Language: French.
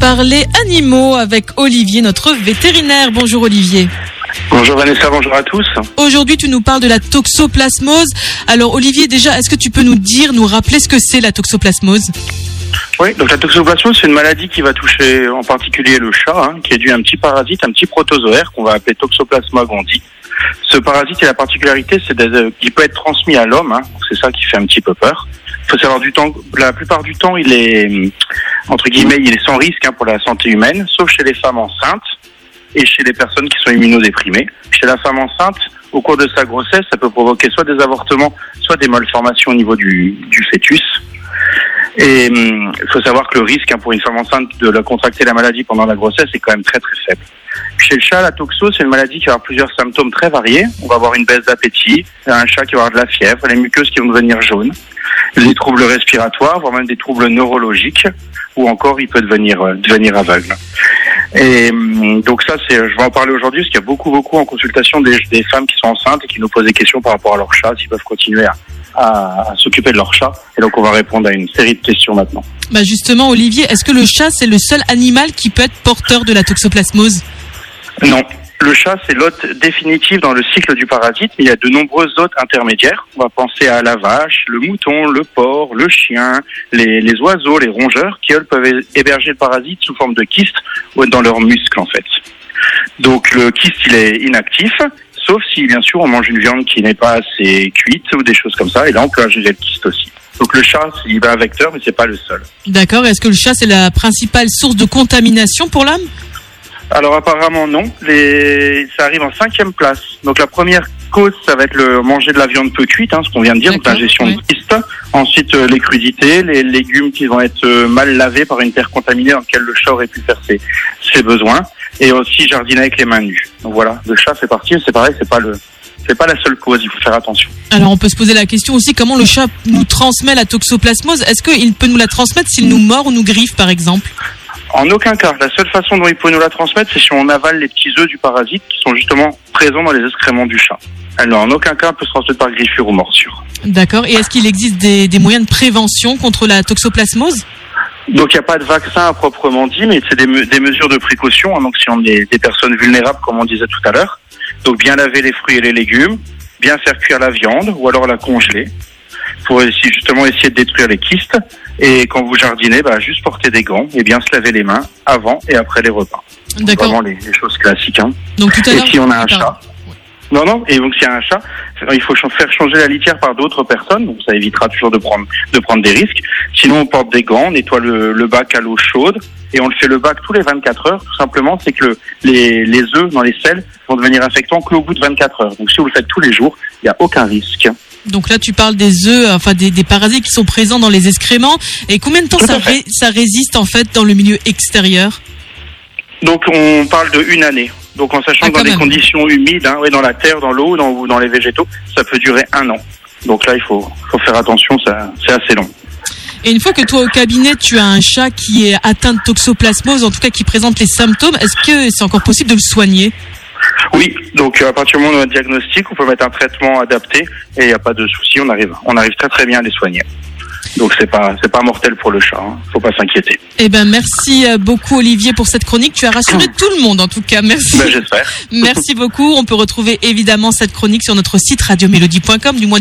parler animaux avec Olivier, notre vétérinaire. Bonjour Olivier. Bonjour Vanessa, bonjour à tous. Aujourd'hui, tu nous parles de la toxoplasmose. Alors Olivier, déjà, est-ce que tu peux nous dire, nous rappeler ce que c'est la toxoplasmose? Oui, donc la toxoplasmose, c'est une maladie qui va toucher en particulier le chat, hein, qui est dû à un petit parasite, un petit protozoaire qu'on va appeler Toxoplasma gondii. Ce parasite a la particularité, c'est qu'il peut être transmis à l'homme, hein, c'est ça qui fait un petit peu peur. Il faut savoir du temps, la plupart du temps, il est entre guillemets, il est sans risque hein, pour la santé humaine, sauf chez les femmes enceintes et chez les personnes qui sont immunodéprimées. Chez la femme enceinte, au cours de sa grossesse, ça peut provoquer soit des avortements, soit des malformations au niveau du, du fœtus. Et hum, il faut savoir que le risque hein, pour une femme enceinte de contracter la maladie pendant la grossesse est quand même très très faible. Chez le chat, la toxo, c'est une maladie qui va avoir plusieurs symptômes très variés. On va avoir une baisse d'appétit, un chat qui va avoir de la fièvre, les muqueuses qui vont devenir jaunes, des troubles respiratoires, voire même des troubles neurologiques, ou encore il peut devenir, euh, devenir aveugle. Et hum, donc ça, c'est, je vais en parler aujourd'hui parce qu'il y a beaucoup, beaucoup en consultation des, des, femmes qui sont enceintes et qui nous posent des questions par rapport à leur chat, s'ils peuvent continuer à, à, à s'occuper de leur chat. Et donc on va répondre à une série de questions maintenant. Bah justement, Olivier, est-ce que le chat c'est le seul animal qui peut être porteur de la toxoplasmose? Non. Le chat, c'est l'hôte définitif dans le cycle du parasite, mais il y a de nombreuses hôtes intermédiaires. On va penser à la vache, le mouton, le porc, le chien, les, les oiseaux, les rongeurs, qui eux peuvent héberger le parasite sous forme de kyste dans leurs muscles en fait. Donc le kyste, il est inactif, sauf si bien sûr on mange une viande qui n'est pas assez cuite ou des choses comme ça, et là on peut ingérer le kyste aussi. Donc le chat, il va un vecteur, mais c'est pas le seul. D'accord. Est-ce que le chat c'est la principale source de contamination pour l'homme alors apparemment non. Les... Ça arrive en cinquième place. Donc la première cause, ça va être le manger de la viande peu cuite, hein, ce qu'on vient de dire, donc l'ingestion oui. de kyste. Ensuite euh, les crudités, les légumes qui vont être euh, mal lavés par une terre contaminée dans laquelle le chat aurait pu faire ses, ses besoins. Et aussi jardiner avec les mains nues. Donc voilà, le chat fait partie, c'est pareil, c'est pas le c'est pas la seule cause, il faut faire attention. Alors on peut se poser la question aussi comment le chat nous transmet la toxoplasmose? Est-ce qu'il peut nous la transmettre s'il nous mord ou nous griffe par exemple? En aucun cas. La seule façon dont il peut nous la transmettre, c'est si on avale les petits œufs du parasite qui sont justement présents dans les excréments du chat. Alors, en aucun cas, elle peut se transmettre par griffure ou morsure. D'accord. Et est-ce qu'il existe des, des, moyens de prévention contre la toxoplasmose? Donc, il n'y a pas de vaccin à proprement dit, mais c'est des, me des, mesures de précaution. Hein, donc, si on est des personnes vulnérables, comme on disait tout à l'heure, donc bien laver les fruits et les légumes, bien faire cuire la viande ou alors la congeler pour essayer, justement essayer de détruire les kystes. Et quand vous jardinez, bah, juste porter des gants et bien se laver les mains avant et après les repas. D'accord. Vraiment les, les, choses classiques. Hein. Donc tout à et si on a un chat. Non, non, et donc s'il y a un chat, il faut faire changer la litière par d'autres personnes, donc ça évitera toujours de prendre, de prendre des risques. Sinon, on porte des gants, on nettoie le, le bac à l'eau chaude, et on le fait le bac tous les 24 heures. Tout simplement, c'est que le, les, les œufs dans les selles vont devenir infectants qu'au bout de 24 heures. Donc si vous le faites tous les jours, il n'y a aucun risque. Donc là, tu parles des œufs, enfin des, des, parasites qui sont présents dans les excréments. Et combien de temps ça, ré, ça résiste en fait dans le milieu extérieur? Donc on parle de une année. Donc en sachant ah, que dans des conditions humides, hein, ouais, dans la terre, dans l'eau, dans, ou dans les végétaux, ça peut durer un an. Donc là, il faut, faut faire attention, c'est assez long. Et une fois que toi au cabinet tu as un chat qui est atteint de toxoplasmose, en tout cas qui présente les symptômes, est-ce que c'est encore possible de le soigner? Oui, donc à partir du moment où on a un diagnostic, on peut mettre un traitement adapté et il n'y a pas de souci, on arrive, on arrive très très bien à les soigner. Donc c'est pas c'est pas mortel pour le chat, hein. faut pas s'inquiéter. Eh ben merci beaucoup Olivier pour cette chronique, tu as rassuré tout le monde en tout cas. Merci. Ben, j'espère. merci beaucoup. On peut retrouver évidemment cette chronique sur notre site radiomélodie.com du moins